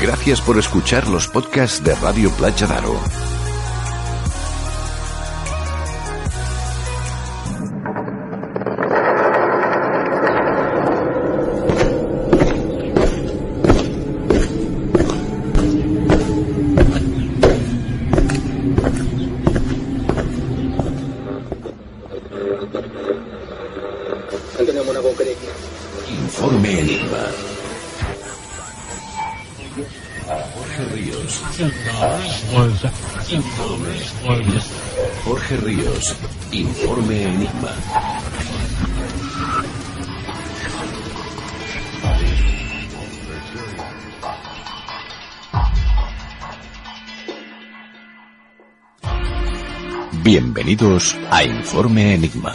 Gracias por escuchar los podcasts de Radio Playa Daro. Bienvenidos a Informe Enigma.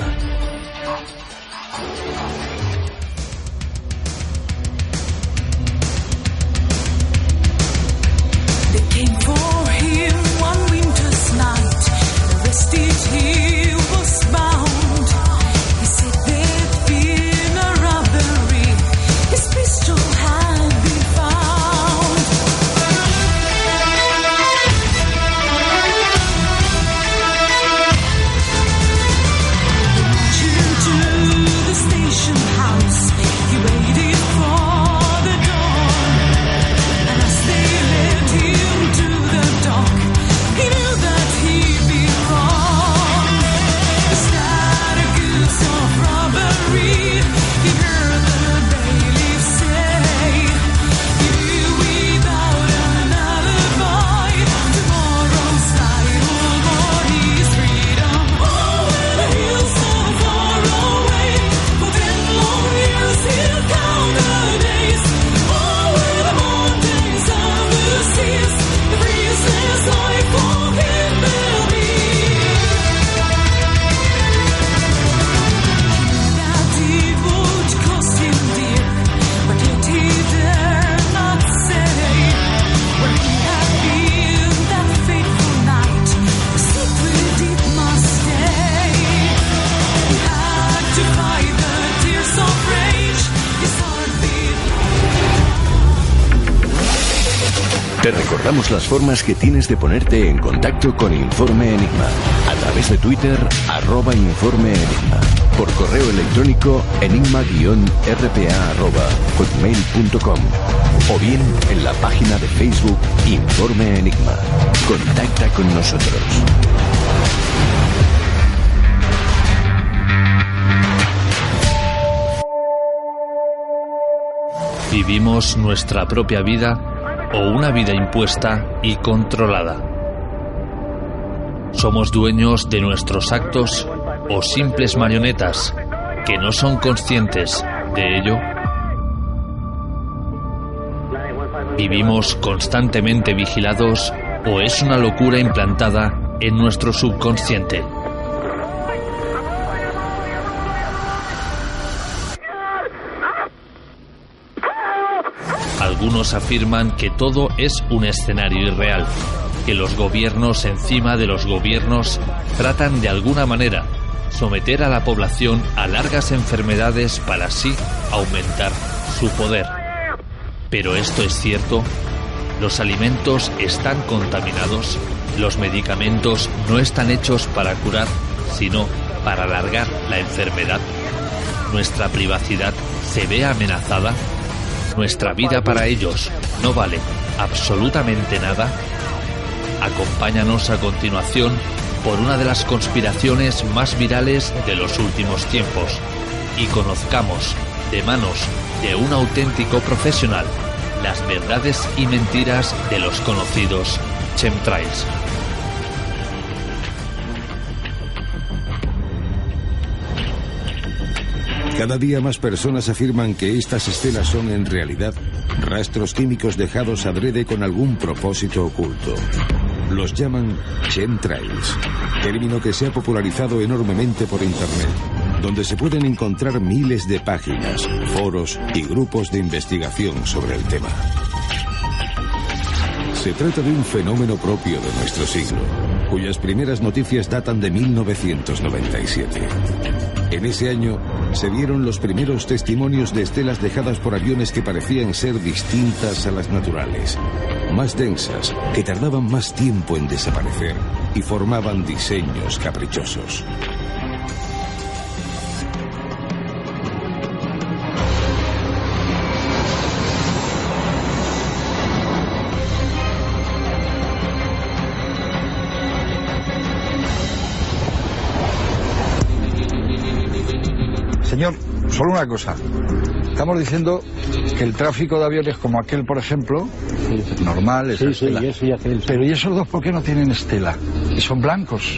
Las formas que tienes de ponerte en contacto con Informe Enigma. A través de Twitter, arroba Informe Enigma. Por correo electrónico, enigma-rpa arroba hotmail.com. O bien en la página de Facebook Informe Enigma. Contacta con nosotros. ¿Vivimos nuestra propia vida o una vida impuesta y controlada? ¿Somos dueños de nuestros actos o simples marionetas que no son conscientes de ello? ¿Vivimos constantemente vigilados o es una locura implantada en nuestro subconsciente? Algunos afirman que todo es un escenario irreal, que los gobiernos encima de los gobiernos tratan de alguna manera someter a la población a largas enfermedades para así aumentar su poder. Pero esto es cierto, los alimentos están contaminados, los medicamentos no están hechos para curar, sino para alargar la enfermedad. Nuestra privacidad se ve amenazada nuestra vida para ellos no vale absolutamente nada? Acompáñanos a continuación por una de las conspiraciones más virales de los últimos tiempos y conozcamos de manos de un auténtico profesional las verdades y mentiras de los conocidos chemtrails. Cada día más personas afirman que estas escenas son en realidad rastros químicos dejados adrede con algún propósito oculto. Los llaman chemtrails, término que se ha popularizado enormemente por Internet, donde se pueden encontrar miles de páginas, foros y grupos de investigación sobre el tema. Se trata de un fenómeno propio de nuestro siglo, cuyas primeras noticias datan de 1997. En ese año, se vieron los primeros testimonios de estelas dejadas por aviones que parecían ser distintas a las naturales, más densas, que tardaban más tiempo en desaparecer y formaban diseños caprichosos. Señor, solo una cosa. Estamos diciendo que el tráfico de aviones como aquel, por ejemplo, normal, es Sí, sí, estela. y aquel, sí. Pero ¿y esos dos por qué no tienen estela? Y son blancos.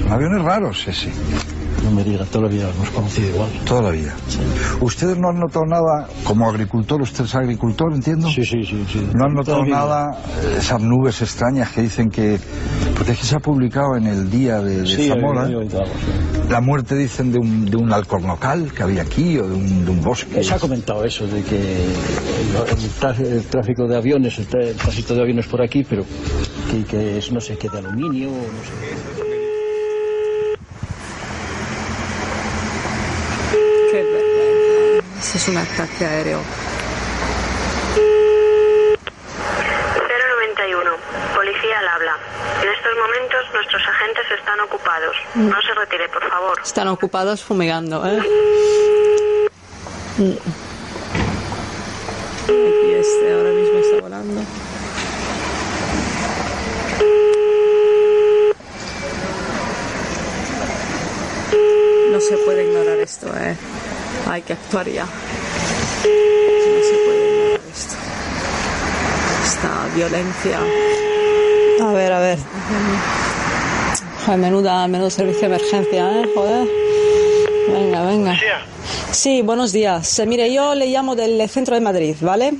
Son aviones raros ese, No me diga, toda la vida hemos conocido igual. toda la vida. ¿Ustedes no han notado nada, como agricultor, usted es agricultor, entiendo? Sí, sí, sí. sí. ¿No han notado nada, eh, esas nubes extrañas que dicen que... Porque es que se ha publicado en el día de, de Sí, Zamora, la muerte, dicen, de un, de un alcornocal que había aquí o de un, de un bosque. Se ha comentado eso, de que el, el tra- el tráfico de aviones, el, tránsito de aviones por aquí, pero que, que es no sé qué de aluminio, no sé. Qué es un ataque aéreo. 091. Policía al habla. En estos momentos nuestros agentes están ocupados. No se retire, por favor. Están ocupados fumigando, ¿eh? Aquí este ahora mismo está volando. No se puede ignorar esto, ¿eh? Hay que actuar ya. No se puede ignorar esto. Esta violencia. A ver, a ver. Joder, menuda, menudo servicio de emergencia, ¿eh? Joder. Venga, venga. Sí, buenos días. Eh, Mire, yo le llamo del centro de Madrid, ¿vale?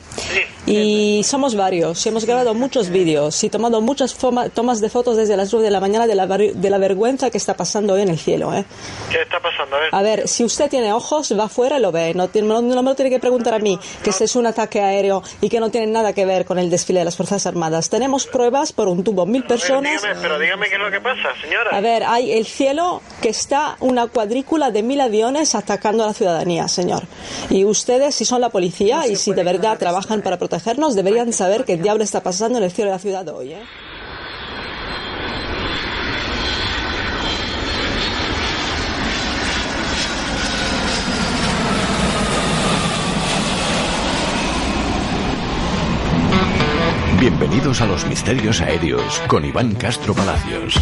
Y somos varios. y Hemos grabado muchos vídeos y tomado muchas tomas de fotos desde las 9 de la mañana de la, de la vergüenza que está pasando hoy en el cielo, ¿eh? ¿Qué está pasando? A ver. A ver, si usted tiene ojos, va afuera y lo ve. No, no, no me lo tiene que preguntar a mí, que este es un ataque aéreo y que no tiene nada que ver con el desfile de las Fuerzas Armadas. Tenemos pruebas por un tubo, mil A ver, personas. dígame, pero dígame qué es lo que pasa, señora. A ver, hay el cielo que está una cuadrícula de mil aviones atacando a la ciudadanía, señor. Y ustedes, si son la policía y si de verdad trabajan para deberían saber qué diablo está pasando en el cielo de la ciudad hoy, ¿eh? Bienvenidos a los misterios aéreos con Iván Castro Palacios.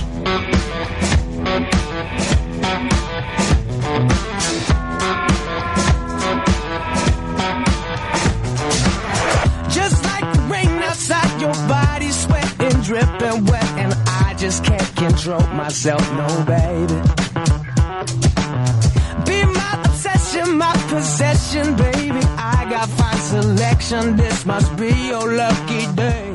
Just can't control myself, no, baby. Be my obsession, my possession, baby. I got fine selection. This must be your lucky day.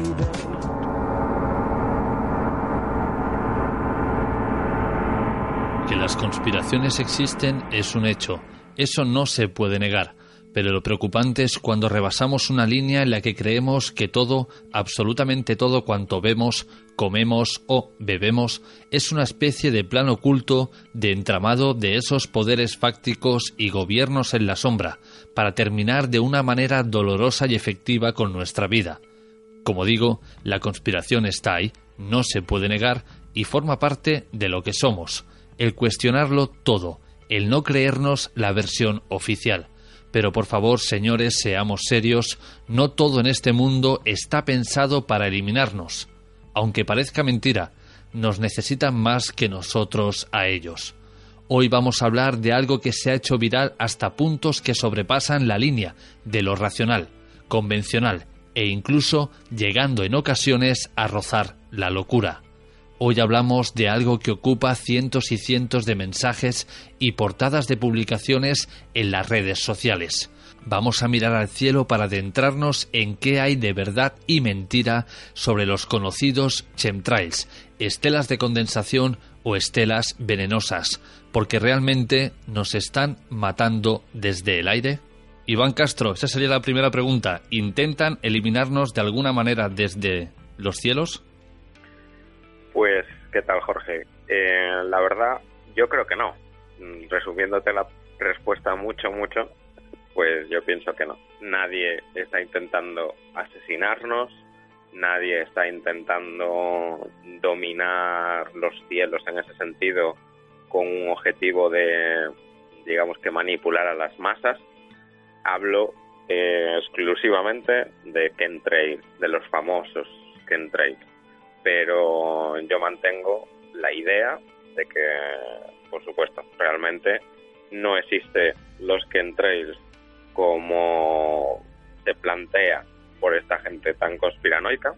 Que las conspiraciones existen es un hecho, eso no se puede negar, pero lo preocupante es cuando rebasamos una línea en la que creemos que todo, absolutamente todo cuanto vemos, comemos o bebemos, es una especie de plan oculto de entramado de esos poderes fácticos y gobiernos en la sombra, para terminar de una manera dolorosa y efectiva con nuestra vida. Como digo, la conspiración está ahí, no se puede negar y forma parte de lo que somos, el cuestionarlo todo, el no creernos la versión oficial. Pero por favor, señores, seamos serios, no todo en este mundo está pensado para eliminarnos. Aunque parezca mentira, nos necesitan más que nosotros a ellos. Hoy vamos a hablar de algo que se ha hecho viral hasta puntos que sobrepasan la línea de lo racional, convencional e incluso llegando en ocasiones a rozar la locura. Hoy hablamos de algo que ocupa cientos y cientos de mensajes y portadas de publicaciones en las redes sociales. Vamos a mirar al cielo para adentrarnos en qué hay de verdad y mentira sobre los conocidos chemtrails, estelas de condensación o estelas venenosas, porque realmente nos están matando desde el aire. Iván Castro, esa sería la primera pregunta. ¿Intentan eliminarnos de alguna manera desde los cielos? Pues, ¿qué tal, Jorge? Eh, la verdad, yo creo que no. Mm, Resumiéndote la respuesta mucho, mucho, pues yo pienso que no. Nadie está intentando asesinarnos, nadie está intentando dominar los cielos en ese sentido con un objetivo de, digamos que manipular a las masas. Hablo eh, exclusivamente de chemtrails, de los famosos chemtrails. Pero yo mantengo la idea de que, por supuesto, realmente no existe los chemtrails como se plantea por esta gente tan conspiranoica.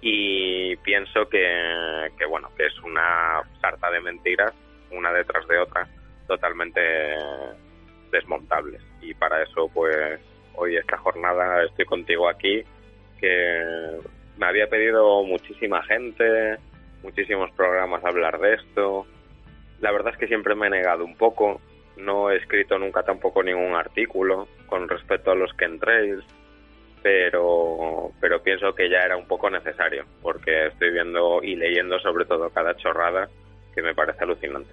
Y pienso que, que bueno que es una sarta de mentiras una detrás de otra totalmente desmontables y para eso pues hoy esta jornada estoy contigo aquí que me había pedido muchísima gente muchísimos programas hablar de esto la verdad es que siempre me he negado un poco no he escrito nunca tampoco ningún artículo con respecto a los chemtrails pero pero pienso que ya era un poco necesario porque estoy viendo y leyendo sobre todo cada chorrada que me parece alucinante.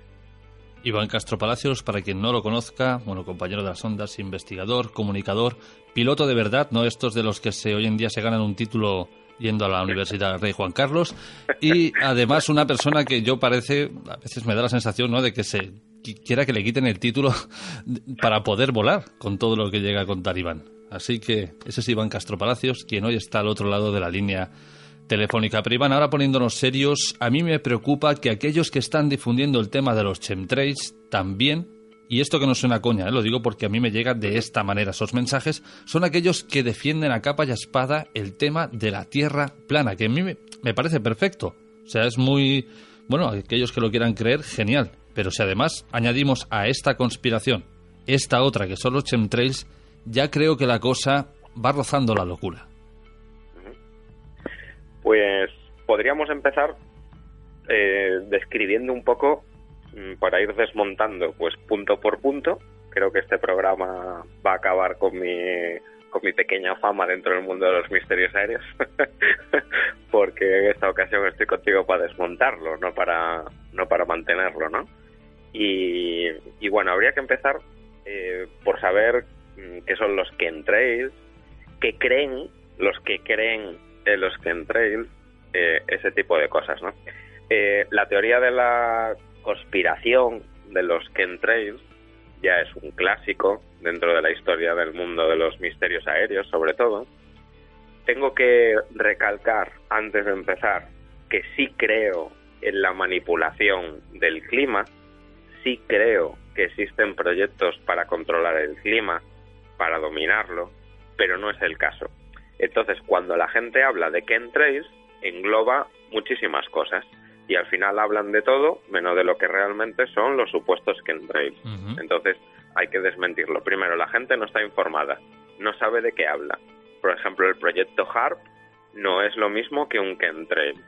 Iván Castro Palacios, para quien no lo conozca, bueno, compañero de las ondas, investigador, comunicador, piloto de verdad, no estos de los que se, hoy en día se ganan un título yendo a la Universidad Rey Juan Carlos, y además una persona que yo parece, a veces me da la sensación, ¿no?, de que se qui- quiera que le quiten el título para poder volar con todo lo que llega a contar Iván. Así que ese es Iván Castro Palacios, quien hoy está al otro lado de la línea telefónica. Pero Iván, ahora poniéndonos serios, a mí me preocupa que aquellos que están difundiendo el tema de los chemtrails también, y esto que no suena coña, ¿eh? lo digo porque a mí me llega de esta manera esos mensajes, son aquellos que defienden a capa y a espada el tema de la Tierra plana, que a mí me, me parece perfecto. O sea, es muy... Bueno, aquellos que lo quieran creer, genial. Pero si además añadimos a esta conspiración esta otra, que son los chemtrails, ya creo que la cosa va rozando la locura. Pues podríamos empezar eh, describiendo un poco para ir desmontando pues punto por punto. Creo que este programa va a acabar con mi con mi pequeña fama dentro del mundo de los misterios aéreos, porque en esta ocasión estoy contigo para desmontarlo, no para no para mantenerlo, ¿no? Y, y bueno, habría que empezar eh, por saber mm, qué son los chemtrails, qué creen los que creen en los chemtrails, eh, ese tipo de cosas, ¿no? Eh, la teoría de la conspiración de los chemtrails ya es un clásico dentro de la historia del mundo de los misterios aéreos, sobre todo. Tengo que recalcar, antes de empezar, que sí creo en la manipulación del clima, sí creo que existen proyectos para controlar el clima, para dominarlo, pero no es el caso. Entonces, cuando la gente habla de chemtrails, engloba muchísimas cosas y al final hablan de todo menos de lo que realmente son los supuestos chemtrails. Entonces, hay que desmentirlo. Primero, la gente no está informada, no sabe de qué habla. Por ejemplo, el proyecto HARP no es lo mismo que un chemtrail.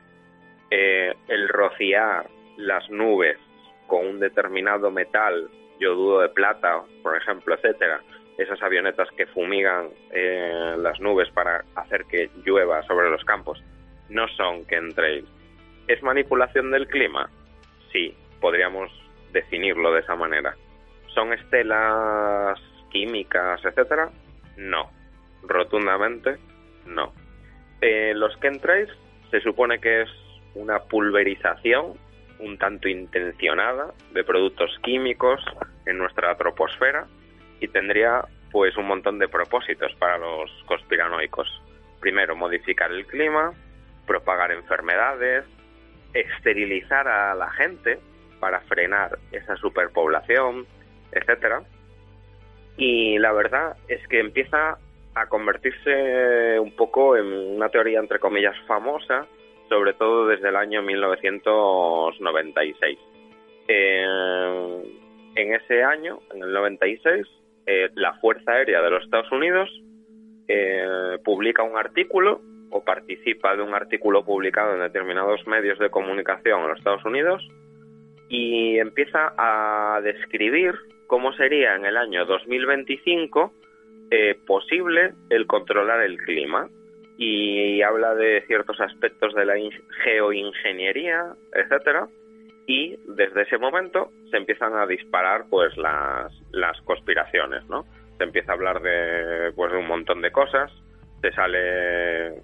Eh, el rociar las nubes con un determinado metal, yodudo de plata, por ejemplo, etcétera, esas avionetas que fumigan eh, las nubes para hacer que llueva sobre los campos, no son chemtrails. ¿Es manipulación del clima? Sí, podríamos definirlo de esa manera. ¿Son estelas químicas, etcétera? No, rotundamente no. Eh, los chemtrails se supone que es una pulverización un tanto intencionada de productos químicos en nuestra troposfera y tendría pues un montón de propósitos para los conspiranoicos. Primero, modificar el clima, propagar enfermedades, esterilizar a la gente para frenar esa superpoblación, etcétera. Y la verdad es que empieza a convertirse un poco en una teoría entre comillas famosa, sobre todo desde el año 1996. Eh, en ese año, en el 96, eh, la Fuerza Aérea de los Estados Unidos eh, publica un artículo o participa de un artículo publicado en determinados medios de comunicación en los Estados Unidos y empieza a describir cómo sería en el año 2025 eh, posible el controlar el clima y habla de ciertos aspectos de la in- geoingeniería, etcétera, y desde ese momento se empiezan a disparar pues las, las conspiraciones, ¿no? Se empieza a hablar de, pues, de un montón de cosas, se sale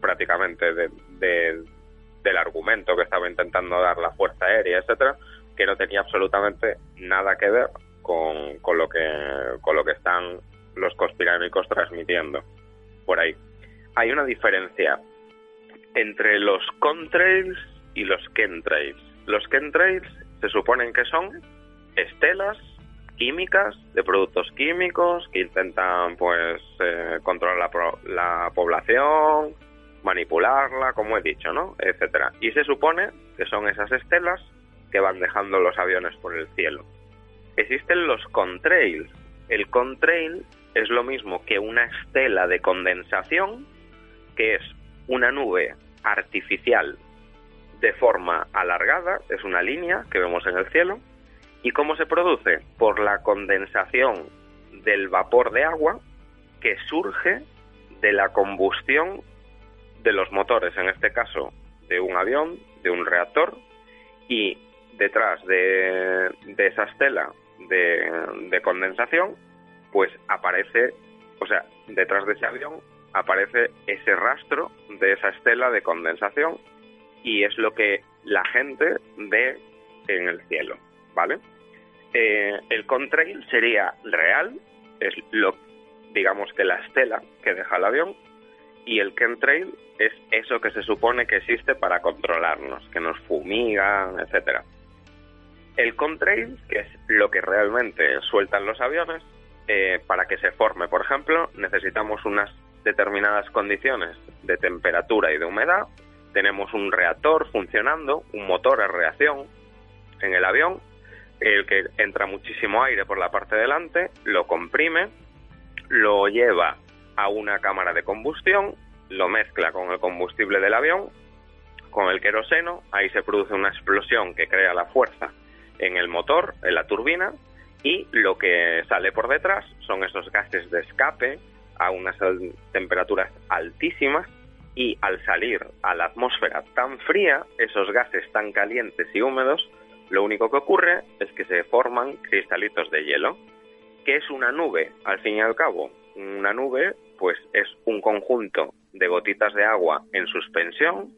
prácticamente de, de- del argumento que estaba intentando dar la Fuerza Aérea, etcétera, que no tenía absolutamente nada que ver con, con lo que con lo que están los conspiranoicos transmitiendo por ahí. Hay una diferencia entre los contrails y los chemtrails. Los chemtrails se suponen que son estelas químicas de productos químicos que intentan pues eh, controlar la, la población, manipularla, como he dicho, ¿no? etcétera. Y se supone que son esas estelas que van dejando los aviones por el cielo. Existen los contrails. El contrail es lo mismo que una estela de condensación, que es una nube artificial de forma alargada, es una línea que vemos en el cielo. ¿Y cómo se produce? Por la condensación del vapor de agua que surge de la combustión de los motores, en este caso de un avión, de un reactor, y detrás de, de esa estela de, de condensación, pues aparece, o sea, detrás de ese avión aparece ese rastro de esa estela de condensación y es lo que la gente ve en el cielo, ¿vale? Eh, el contrail sería real, es lo, digamos que la estela que deja el avión, y el chemtrail es eso que se supone que existe para controlarnos, que nos fumigan, etcétera. El contrail, que es lo que realmente sueltan los aviones, eh, para que se forme, por ejemplo, necesitamos unas determinadas condiciones de temperatura y de humedad. Tenemos un reactor funcionando, un motor a reacción en el avión, el que entra muchísimo aire por la parte delante, lo comprime, lo lleva a una cámara de combustión, lo mezcla con el combustible del avión, con el queroseno, ahí se produce una explosión que crea la fuerza en el motor, en la turbina, y lo que sale por detrás son esos gases de escape a unas temperaturas altísimas y al salir a la atmósfera tan fría, esos gases tan calientes y húmedos, lo único que ocurre es que se forman cristalitos de hielo, que es una nube, al fin y al cabo. Una nube, pues es un conjunto de gotitas de agua en suspensión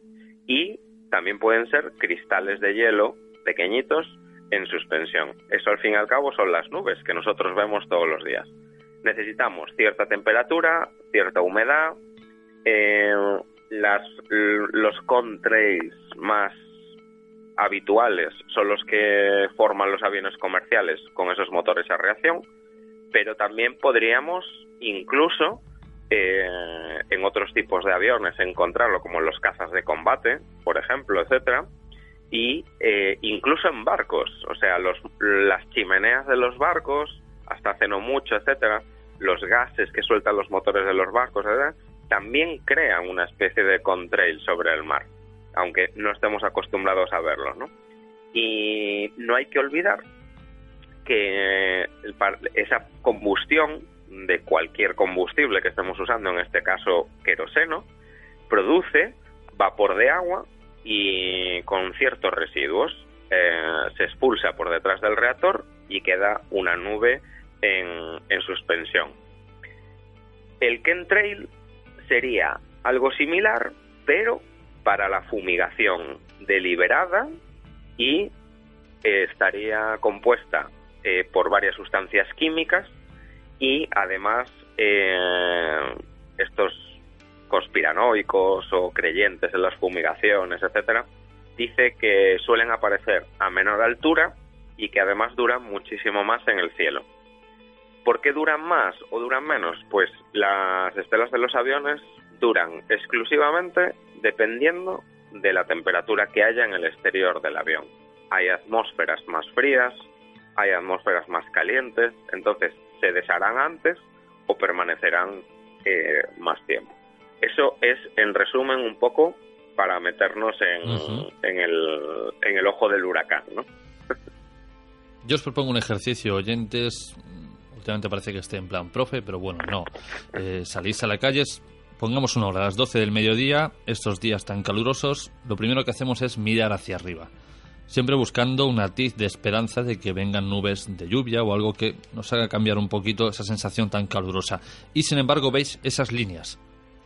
y también pueden ser cristales de hielo pequeñitos en suspensión. Eso al fin y al cabo son las nubes que nosotros vemos todos los días. Necesitamos cierta temperatura, cierta humedad, eh, las, los contrails más habituales son los que forman los aviones comerciales con esos motores a reacción, pero también podríamos incluso eh, en otros tipos de aviones encontrarlo, como en los cazas de combate, por ejemplo, etcétera, y eh, incluso en barcos, o sea, los, las chimeneas de los barcos, hasta hace no mucho, etcétera, los gases que sueltan los motores de los barcos, etcétera, también crean una especie de contrail sobre el mar, aunque no estemos acostumbrados a verlo, ¿no? Y no hay que olvidar que esa combustión de cualquier combustible que estemos usando, en este caso queroseno, produce vapor de agua y con ciertos residuos eh, se expulsa por detrás del reactor y queda una nube en, en suspensión. El chemtrail sería algo similar, pero para la fumigación deliberada y estaría compuesta eh, por varias sustancias químicas y además eh, estos conspiranoicos o creyentes en las fumigaciones, etcétera, dice que suelen aparecer a menor altura y que además duran muchísimo más en el cielo. ¿Por qué duran más o duran menos? Pues las estelas de los aviones duran exclusivamente dependiendo de la temperatura que haya en el exterior del avión. Hay atmósferas más frías, hay atmósferas más calientes, entonces se desharán antes o permanecerán eh, más tiempo. Eso es, en resumen, un poco para meternos en, Ujú. en, el, en el ojo del huracán, ¿no? Yo os propongo un ejercicio, oyentes. Últimamente parece que esté en plan profe, pero bueno, no. Eh, salís a la calle, pongamos una hora a las 12 del mediodía, estos días tan calurosos, lo primero que hacemos es mirar hacia arriba. Siempre buscando un atiz de esperanza de que vengan nubes de lluvia o algo que nos haga cambiar un poquito esa sensación tan calurosa. Y sin embargo veis esas líneas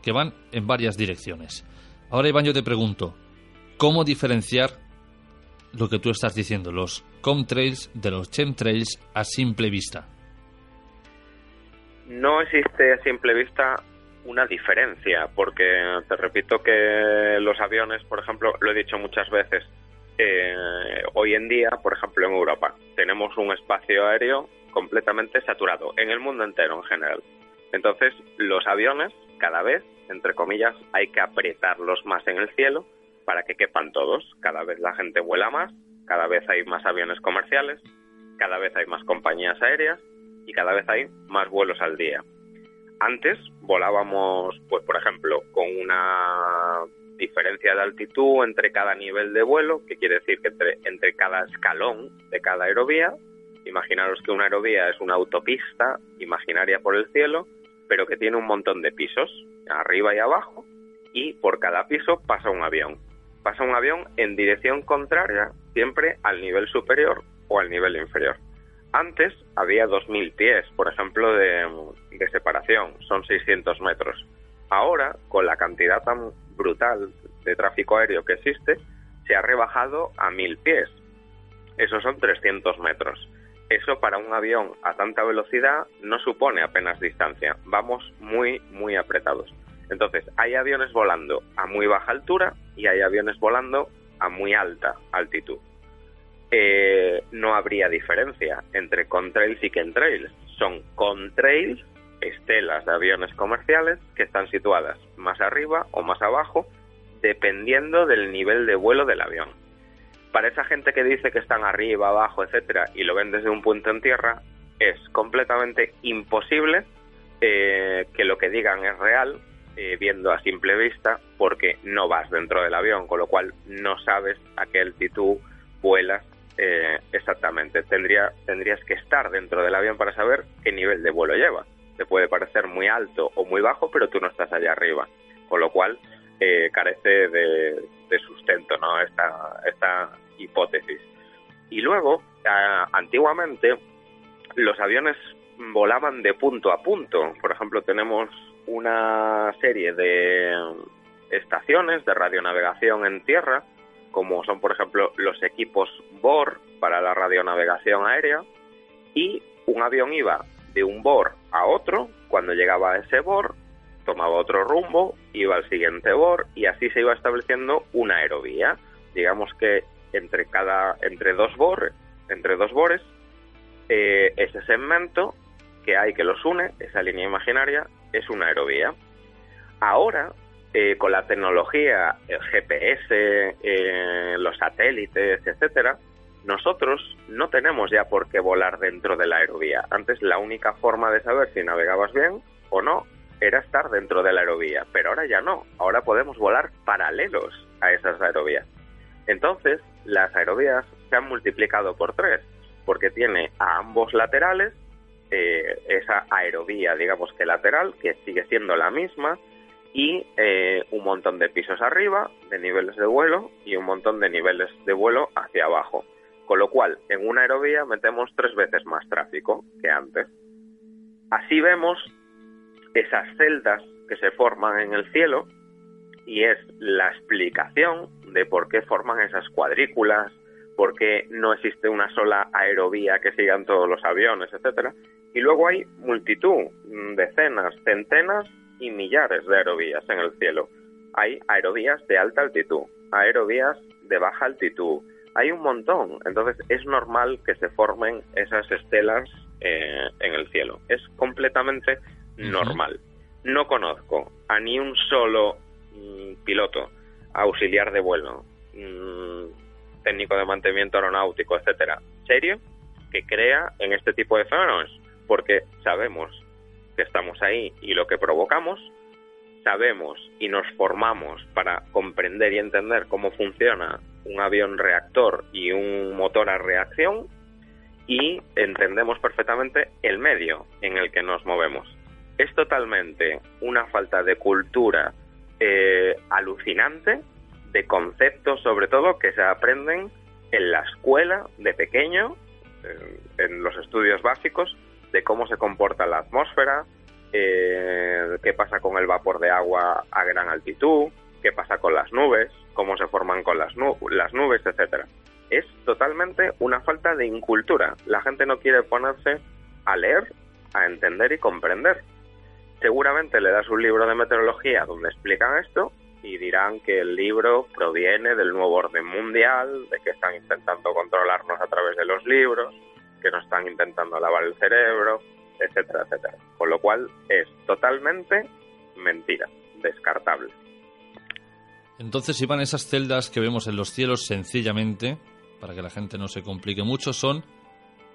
que van en varias direcciones. Ahora Iván yo te pregunto, ¿cómo diferenciar lo que tú estás diciendo, los comtrails de los chemtrails a simple vista? No existe a simple vista una diferencia, porque te repito que los aviones, por ejemplo, lo he dicho muchas veces, eh, hoy en día, por ejemplo, en Europa, tenemos un espacio aéreo completamente saturado, en el mundo entero en general. Entonces, los aviones, cada vez, entre comillas, hay que apretarlos más en el cielo para que quepan todos. Cada vez la gente vuela más, cada vez hay más aviones comerciales, cada vez hay más compañías aéreas y cada vez hay más vuelos al día. Antes volábamos, pues por ejemplo, con una diferencia de altitud entre cada nivel de vuelo, que quiere decir que entre, cada escalón de cada aerovía, imaginaros que una aerovía es una autopista imaginaria por el cielo, pero que tiene un montón de pisos, arriba y abajo, y por cada piso pasa un avión. Pasa un avión en dirección contraria, siempre al nivel superior o al nivel inferior. Antes había 2.000 pies, por ejemplo, de separación, son 600 metros. Ahora, con la cantidad tan brutal de tráfico aéreo que existe, se ha rebajado a 1.000 pies. Esos son 300 metros. Eso para un avión a tanta velocidad no supone apenas distancia. Vamos muy, muy apretados. Entonces, hay aviones volando a muy baja altura y hay aviones volando a muy alta altitud. Eh, no habría diferencia entre contrails y chemtrails. Son contrails, estelas de aviones comerciales que están situadas más arriba o más abajo, dependiendo del nivel de vuelo del avión. Para esa gente que dice que están arriba, abajo, etcétera, y lo ven desde un punto en tierra, es completamente imposible eh, que lo que digan es real eh, viendo a simple vista porque no vas dentro del avión, con lo cual no sabes a qué altitud vuelas eh, exactamente. Tendría, tendrías que estar dentro del avión para saber qué nivel de vuelo lleva. Te puede parecer muy alto o muy bajo, pero tú no estás allá arriba, con lo cual eh, carece de, sustento ¿no? esta, esta hipótesis. Y luego, ah, antiguamente, los aviones volaban de punto a punto. Por ejemplo, tenemos una serie de estaciones de radionavegación en tierra, como son, por ejemplo, los equipos BOR para la radionavegación aérea, y un avión iba de un BOR a otro, cuando llegaba a ese BOR, tomaba otro rumbo, iba al siguiente BOR, y así se iba estableciendo una aerovía. Digamos que entre cada, entre dos BOR, entre dos BORes, eh, ese segmento que hay que los une, esa línea imaginaria, es una aerovía. Ahora, eh, con la tecnología, el GPS, eh, los satélites, etcétera, nosotros no tenemos ya por qué volar dentro de la aerovía. Antes la única forma de saber si navegabas bien o no era estar dentro de la aerovía, pero ahora ya no. Ahora podemos volar paralelos a esas aerovías. Entonces, las aerovías se han multiplicado por tres, porque tiene a ambos laterales eh, esa aerovía, digamos que lateral, que sigue siendo la misma, y eh, un montón de pisos arriba, de niveles de vuelo, y un montón de niveles de vuelo hacia abajo. Con lo cual, en una aerovía metemos tres veces más tráfico que antes. Así vemos esas celdas que se forman en el cielo y es la explicación de por qué forman esas cuadrículas, por qué no existe una sola aerovía que sigan todos los aviones, etcétera. Y luego hay multitud, mm, decenas, centenas y millares de aerovías en el cielo. Hay aerovías de alta altitud, aerovías de baja altitud, hay un montón. Entonces es normal que se formen esas estelas eh, en el cielo. Es completamente normal. No conozco a ni un solo mm, piloto, auxiliar de vuelo, mm, técnico de mantenimiento aeronáutico, etcétera, serio, que crea en este tipo de fenómenos, porque sabemos que estamos ahí y lo que provocamos, sabemos y nos formamos para comprender y entender cómo funciona un avión reactor y un motor a reacción y entendemos perfectamente el medio en el que nos movemos. Es totalmente una falta de cultura eh, alucinante, de conceptos sobre todo que se aprenden en la escuela de pequeño, eh, en los estudios básicos, de cómo se comporta la atmósfera, eh, qué pasa con el vapor de agua a gran altitud, qué pasa con las nubes, cómo se forman con las, nu- las nubes, etcétera. Es totalmente una falta de incultura. La gente no quiere ponerse a leer, a entender y comprender. Seguramente le das un libro de meteorología donde explican esto y dirán que el libro proviene del nuevo orden mundial, de que están intentando controlarnos a través de los libros, que nos están intentando lavar el cerebro, etcétera, etcétera. Con lo cual es totalmente mentira, descartable. Entonces, Iván, esas celdas que vemos en los cielos sencillamente, para que la gente no se complique mucho, son,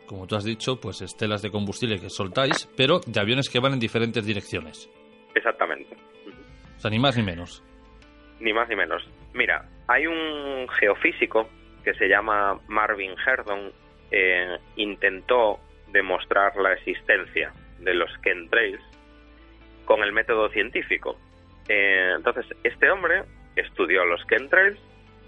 como tú has dicho, pues estelas de combustible que soltáis, pero de aviones que van en diferentes direcciones. Exactamente. O sea, ni más ni menos. Ni más ni menos. Mira, hay un geofísico que se llama Marvin Herdon, eh, intentó demostrar la existencia de los chemtrails con el método científico. Eh, entonces, este hombre estudió los chemtrails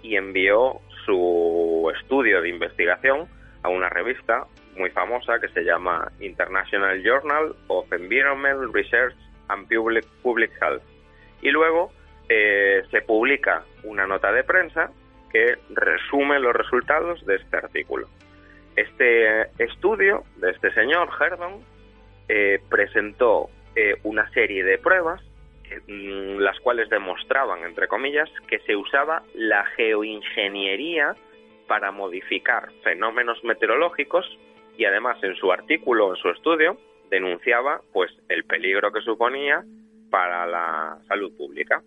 y envió su estudio de investigación a una revista muy famosa que se llama International Journal of Environmental Research and Public, Public Health. Y luego eh, se publica una nota de prensa que resume los resultados de este artículo. Este estudio de este señor Herdon eh, presentó eh, una serie de pruebas mm, las cuales demostraban, entre comillas, que se usaba la geoingeniería para modificar fenómenos meteorológicos y además en su artículo, en su estudio, denunciaba pues el peligro que suponía para la salud pública.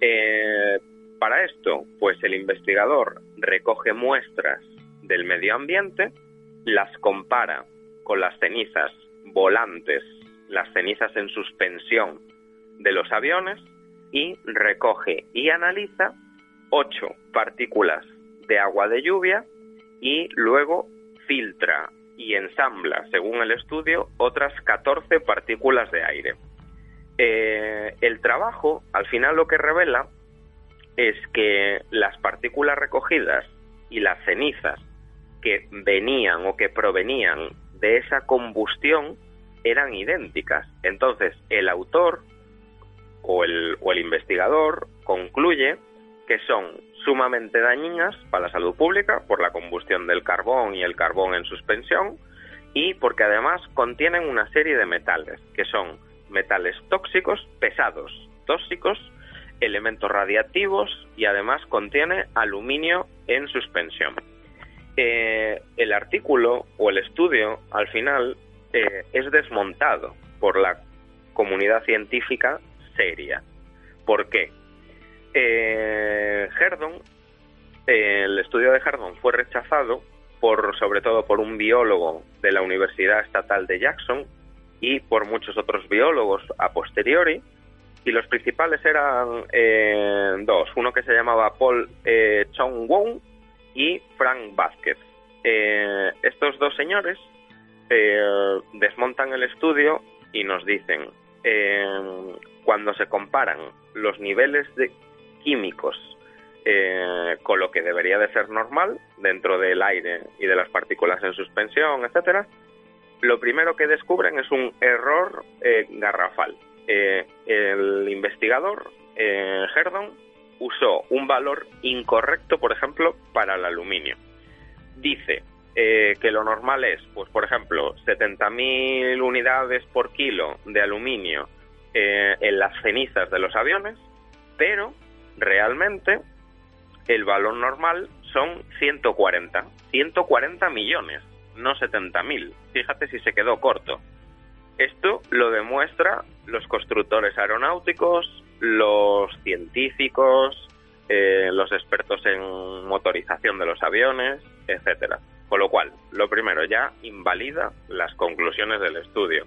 Eh, para esto, pues el investigador recoge muestras del medio ambiente, las compara con las cenizas volantes, las cenizas en suspensión de los aviones y recoge y analiza ocho partículas de agua de lluvia y luego filtra y ensambla, según el estudio, otras 14 partículas de aire. Eh, el trabajo, al final, lo que revela es que las partículas recogidas y las cenizas que venían o que provenían de esa combustión eran idénticas. Entonces, el autor o el, o el investigador concluye que son sumamente dañinas para la salud pública por la combustión del carbón y el carbón en suspensión y porque además contienen una serie de metales que son metales tóxicos, pesados, tóxicos, elementos radiactivos y además contiene aluminio en suspensión. Eh, el artículo o el estudio al final eh, es desmontado por la comunidad científica seria. ¿Por qué? Eh, Herdon, el estudio de Herdon fue rechazado por, sobre todo por un biólogo de la Universidad Estatal de Jackson y por muchos otros biólogos a posteriori. Y los principales eran eh, dos, uno que se llamaba Paul eh, Chong Wong y Frank Vázquez. Eh, estos dos señores eh, desmontan el estudio y nos dicen, eh, cuando se comparan los niveles de químicos eh, con lo que debería de ser normal dentro del aire y de las partículas en suspensión, etcétera, lo primero que descubren es un error garrafal. El investigador Herdon usó un valor incorrecto, por ejemplo, para el aluminio. Dice eh, que lo normal es, pues por ejemplo, 70.000 unidades por kilo de aluminio eh, en las cenizas de los aviones, pero realmente el valor normal son 140, 140 millones, no 70.000. Fíjate si se quedó corto. Esto lo demuestra los constructores aeronáuticos, los científicos, eh, los expertos en motorización de los aviones, etcétera. Con lo cual, lo primero ya invalida las conclusiones del estudio.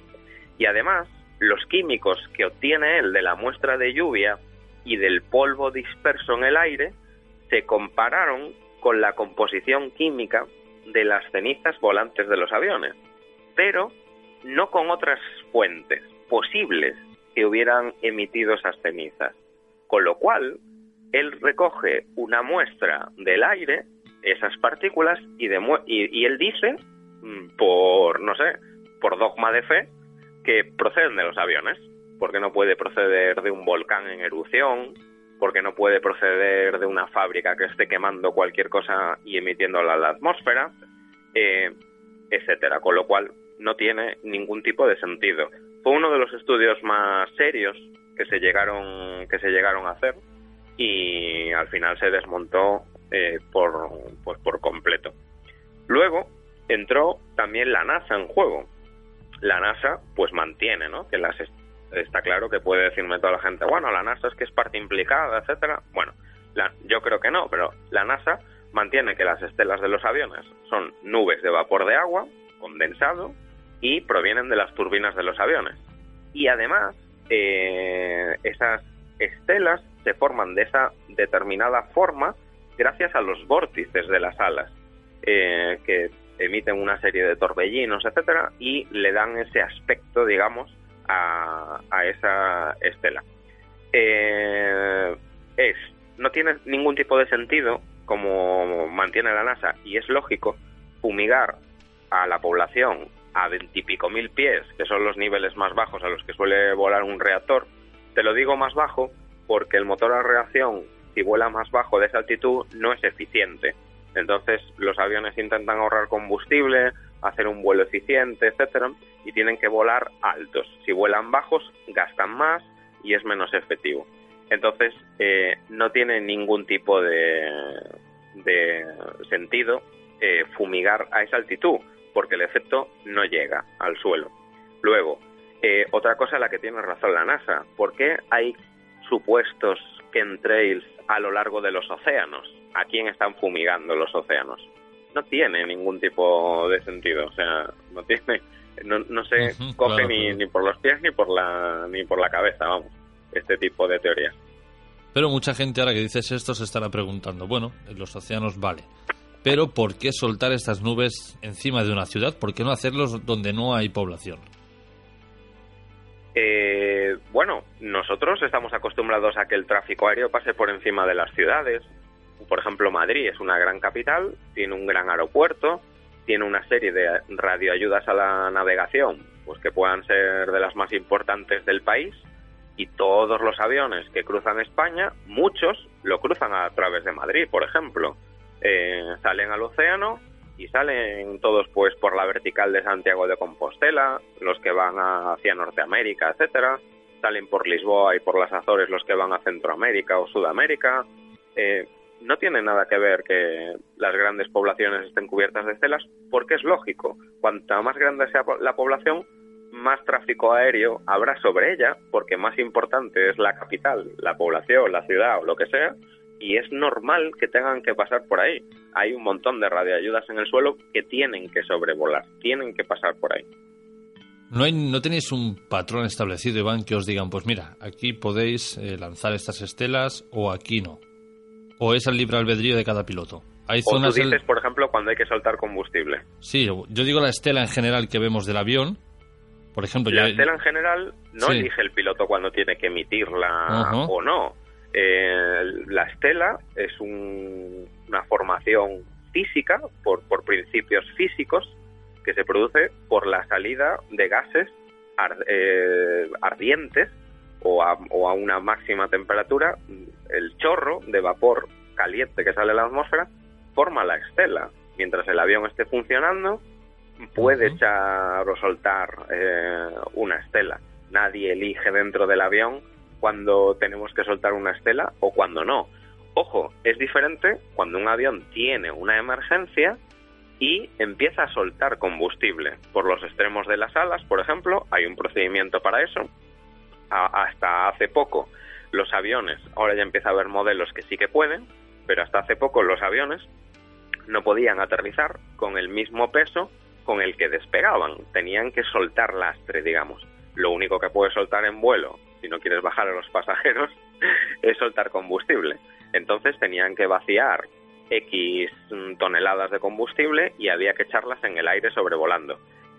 Y además, los químicos que obtiene él de la muestra de lluvia y del polvo disperso en el aire se compararon con la composición química de las cenizas volantes de los aviones, pero no con otras fuentes posibles que hubieran emitido esas cenizas. Con lo cual, él recoge una muestra del aire esas partículas y, y, y él dice, mm, por, no sé, por dogma de fe, que proceden de los aviones, porque no puede proceder de un volcán en erupción, porque no puede proceder de una fábrica que esté quemando cualquier cosa y emitiéndola a la atmósfera, eh, etcétera, con lo cual no tiene ningún tipo de sentido. Fue uno de los estudios más serios que se llegaron que se llegaron a hacer y al final se desmontó eh, por pues por completo. Luego entró también la NASA en juego. La NASA pues mantiene, ¿no? Que las est- está claro que puede decirme toda la gente, bueno, la NASA es que es parte implicada, etcétera. Bueno, la- yo creo que no, pero la NASA mantiene que las estelas de los aviones son nubes de vapor de agua condensado y provienen de las turbinas de los aviones. Y además, eh, esas estelas se forman de esa determinada forma gracias a los vórtices de las alas, eh, que emiten una serie de torbellinos, etcétera, y le dan ese aspecto, digamos, a, a esa estela. Eh, es, no tiene ningún tipo de sentido, como mantiene la NASA, y es lógico, fumigar a la población a veintipico mil pies, que son los niveles más bajos a los que suele volar un reactor. Te lo digo más bajo porque el motor a reacción, si vuela más bajo de esa altitud, no es eficiente. Entonces los aviones intentan ahorrar combustible, hacer un vuelo eficiente, etcétera, y tienen que volar altos. Si vuelan bajos, gastan más y es menos efectivo. Entonces eh, no tiene ningún tipo de, sentido eh, fumigar a esa altitud, porque el efecto no llega al suelo. Luego, eh, otra cosa en la que tiene razón la NASA, ¿por qué hay supuestos chemtrails a lo largo de los océanos? ¿A quién están fumigando los océanos? No tiene ningún tipo de sentido, o sea, no tiene, no, no se coge claro, ni, claro. ni por los pies ni por la ni por la cabeza, vamos, este tipo de teorías. Pero mucha gente ahora que dices esto se estará preguntando, bueno, en los océanos vale, pero ¿por qué soltar estas nubes encima de una ciudad? ¿Por qué no hacerlos donde no hay población? Eh, bueno, nosotros estamos acostumbrados a que el tráfico aéreo pase por encima de las ciudades. Por ejemplo, Madrid es una gran capital, tiene un gran aeropuerto, tiene una serie de radioayudas a la navegación, pues que puedan ser de las más importantes del país. Y todos los aviones que cruzan España, muchos lo cruzan a través de Madrid, por ejemplo. Eh, salen al océano y salen todos pues por la vertical de Santiago de Compostela, los que van hacia Norteamérica, etcétera, salen por Lisboa y por las Azores los que van a Centroamérica o Sudamérica. Eh, no tiene nada que ver que las grandes poblaciones estén cubiertas de estelas, porque es lógico. Cuanta más grande sea la población, más tráfico aéreo habrá sobre ella, porque más importante es la capital, la población, la ciudad o lo que sea, y es normal que tengan que pasar por ahí. Hay un montón de radioayudas en el suelo que tienen que sobrevolar, tienen que pasar por ahí. ¿No, hay, ¿No tenéis un patrón establecido, Iván, que os digan, pues mira, aquí podéis eh, lanzar estas estelas o aquí no? ¿O es el libre albedrío de cada piloto? Hay O tú zonas... del- dices, por ejemplo, cuando hay que soltar combustible. Sí, yo digo la estela en general que vemos del avión. Por ejemplo, La yo- estela en general no Sí. elige el piloto cuando tiene que emitirla o no. Eh, la estela es un- una formación física por, por principios físicos que se produce por la salida de gases ar- eh, ardientes o a, o a una máxima temperatura. El chorro de vapor caliente que sale de la atmósfera forma la estela. Mientras el avión esté funcionando, puede echar o soltar eh, una estela. Nadie elige dentro del avión cuando tenemos que soltar una estela o cuando no. Ojo, es diferente cuando un avión tiene una emergencia y empieza a soltar combustible por los extremos de las alas, por ejemplo, hay un procedimiento para eso. Hasta hace poco los aviones, ahora ya empieza a haber modelos que sí que pueden, pero hasta hace poco los aviones no podían aterrizar con el mismo peso con el que despegaban. Tenían que soltar lastre, digamos. Lo único que puedes soltar en vuelo, si no quieres bajar a los pasajeros, es soltar combustible. Entonces tenían que vaciar X toneladas de combustible y había que echarlas en el aire sobrevolando.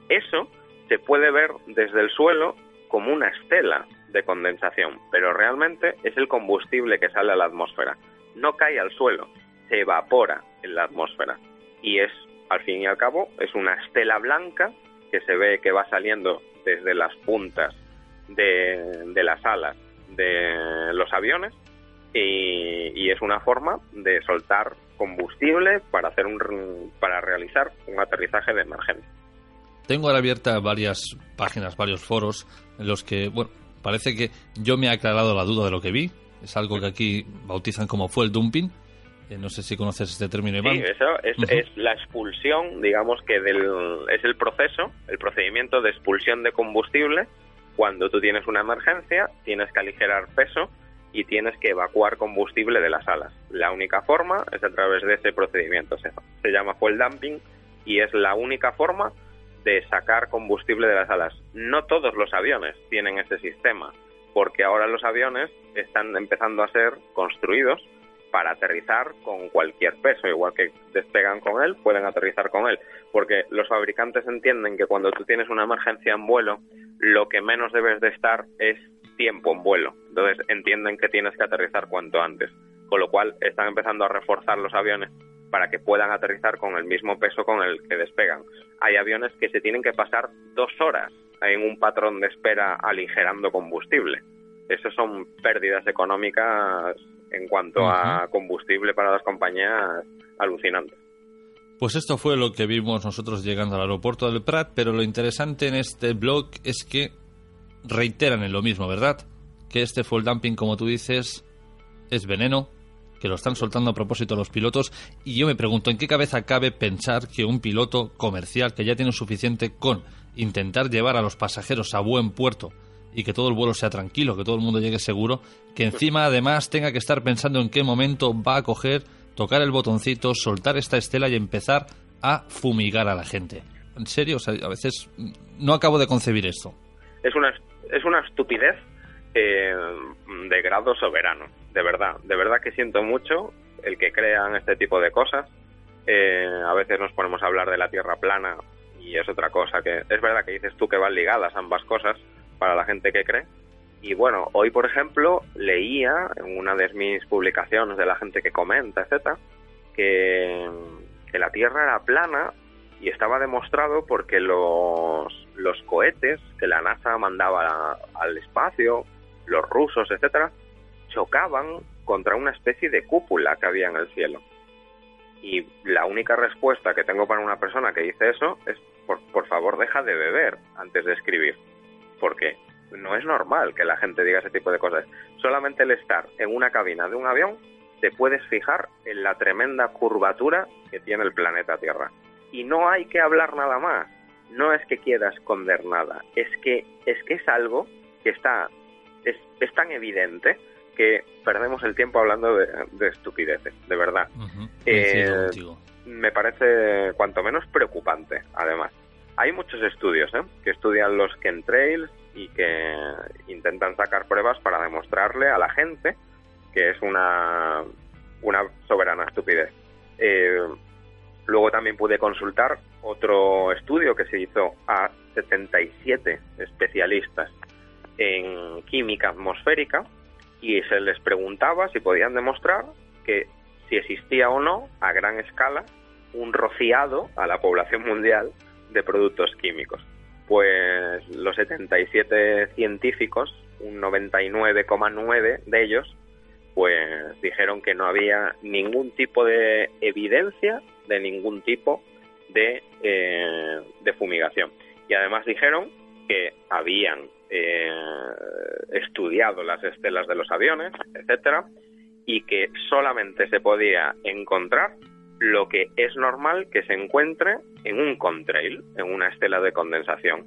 Eso se puede ver desde el suelo como una estela de condensación, pero realmente es el combustible que sale a la atmósfera. No cae al suelo. se evapora en la atmósfera. Y es, al fin y al cabo, es una estela blanca que se ve que va saliendo desde las puntas de, de las alas de los aviones y, y es una forma de soltar combustible para hacer un para realizar un aterrizaje de emergencia. Tengo ahora abiertas varias páginas, varios foros en los que, bueno, parece que yo me he aclarado la duda de lo que vi. Es algo que aquí bautizan como fuel dumping. Eh, no sé si conoces este término, Iván. Sí, eso es, es la expulsión, digamos que del, es el proceso, el procedimiento de expulsión de combustible. Cuando tú tienes una emergencia, tienes que aligerar peso y tienes que evacuar combustible de las alas. La única forma es a través de ese procedimiento. Se, se llama fuel dumping y es la única forma de sacar combustible de las alas. No todos los aviones tienen ese sistema, porque ahora los aviones están empezando a ser construidos para aterrizar con cualquier peso, igual que despegan con él, pueden aterrizar con él, porque los fabricantes entienden que cuando tú tienes una emergencia en vuelo, lo que menos debes de estar es tiempo en vuelo. Entonces entienden que tienes que aterrizar cuanto antes, con lo cual están empezando a reforzar los aviones para que puedan aterrizar con el mismo peso con el que despegan. Hay aviones que se tienen que pasar dos horas en un patrón de espera aligerando combustible. Eso son pérdidas económicas en cuanto a combustible para las compañías alucinantes. Pues esto fue lo que vimos nosotros llegando al aeropuerto del Prat, pero lo interesante en este blog es que reiteran en lo mismo, ¿verdad? Que este fuel dumping, como tú dices, es veneno, que lo están soltando a propósito los pilotos, y yo me pregunto, ¿en qué cabeza cabe pensar que un piloto comercial que ya tiene suficiente con intentar llevar a los pasajeros a buen puerto y que todo el vuelo sea tranquilo, que todo el mundo llegue seguro, que encima además tenga que estar pensando en qué momento va a coger, tocar el botoncito, soltar esta estela y empezar a fumigar a la gente? En serio, o sea, a veces no acabo de concebir esto. Es una, es una estupidez eh, de grado soberano, de verdad. De verdad que siento mucho el que crean este tipo de cosas. Eh, a veces nos ponemos a hablar de la Tierra plana y es otra cosa que es verdad que dices tú que van ligadas ambas cosas para la gente que cree. Y bueno, hoy por ejemplo leía en una de mis publicaciones de la gente que comenta, etcétera, que, la Tierra era plana y estaba demostrado porque los, los cohetes que la NASA mandaba al espacio, los rusos, etcétera, chocaban contra una especie de cúpula que había en el cielo. Y la única respuesta que tengo para una persona que dice eso es, por, por favor, deja de beber antes de escribir. Porque no es normal que la gente diga ese tipo de cosas. Solamente el estar en una cabina de un avión te puedes fijar en la tremenda curvatura que tiene el planeta Tierra. Y no hay que hablar nada más. No es que quiera esconder nada. Es que es, que es algo que está... Es, es tan evidente que perdemos el tiempo hablando de, de estupideces, de verdad. Eh, me parece cuanto menos preocupante, además. Hay muchos estudios ¿eh? que estudian los chemtrails y que intentan sacar pruebas para demostrarle a la gente que es una, una soberana estupidez. Eh, luego también pude consultar otro estudio que se hizo a 77 especialistas en química atmosférica y se les preguntaba si podían demostrar que si existía o no a gran escala un rociado a la población mundial de productos químicos. Pues los 77 científicos, un 99,9 de ellos, pues dijeron que no había ningún tipo de evidencia de ningún tipo de, eh, de fumigación. Y además dijeron que habían eh, estudiado las estelas de los aviones, etcétera, y que solamente se podía encontrar lo que es normal que se encuentre en un contrail, en una estela de condensación.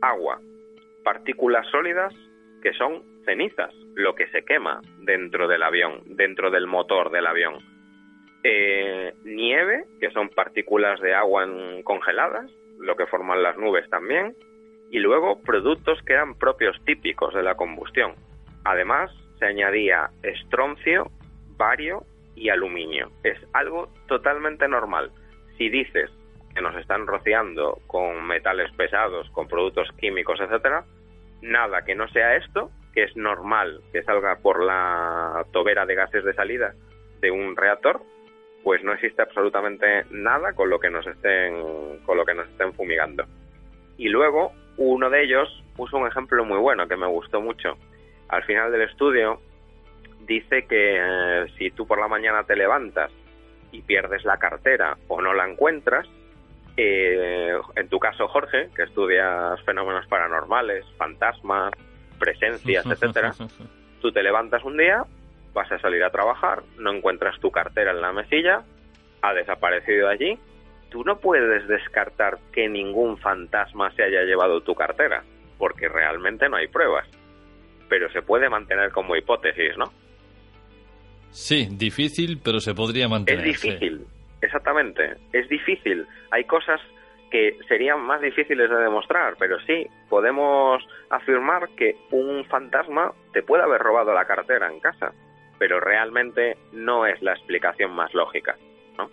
Agua, partículas sólidas que son cenizas, lo que se quema dentro del avión, dentro del motor del avión. Eh, nieve, que son partículas de agua congeladas, lo que forman las nubes también, y luego productos que eran propios típicos de la combustión. Además, se añadía estroncio, bario y aluminio. Es algo totalmente normal. Si dices que nos están rociando con metales pesados, con productos químicos, etcétera, nada que no sea esto, que es normal que salga por la tobera de gases de salida de un reactor, pues no existe absolutamente nada con lo que nos estén con lo que nos estén fumigando. Y luego uno de ellos puso un ejemplo muy bueno que me gustó mucho. Al final del estudio dice que eh, si tú por la mañana te levantas y pierdes la cartera o no la encuentras, eh, en tu caso Jorge, que estudias fenómenos paranormales, fantasmas, presencias, etcétera, tú te levantas un día, vas a salir a trabajar, no encuentras tu cartera en la mesilla, ha desaparecido allí, tú no puedes descartar que ningún fantasma se haya llevado tu cartera, porque realmente no hay pruebas. Pero se puede mantener como hipótesis, ¿no? Sí, difícil, pero se podría mantener. Es difícil, exactamente, es difícil. Hay cosas que serían más difíciles de demostrar, pero sí, podemos afirmar que un fantasma te puede haber robado la cartera en casa, pero realmente no es la explicación más lógica, ¿no?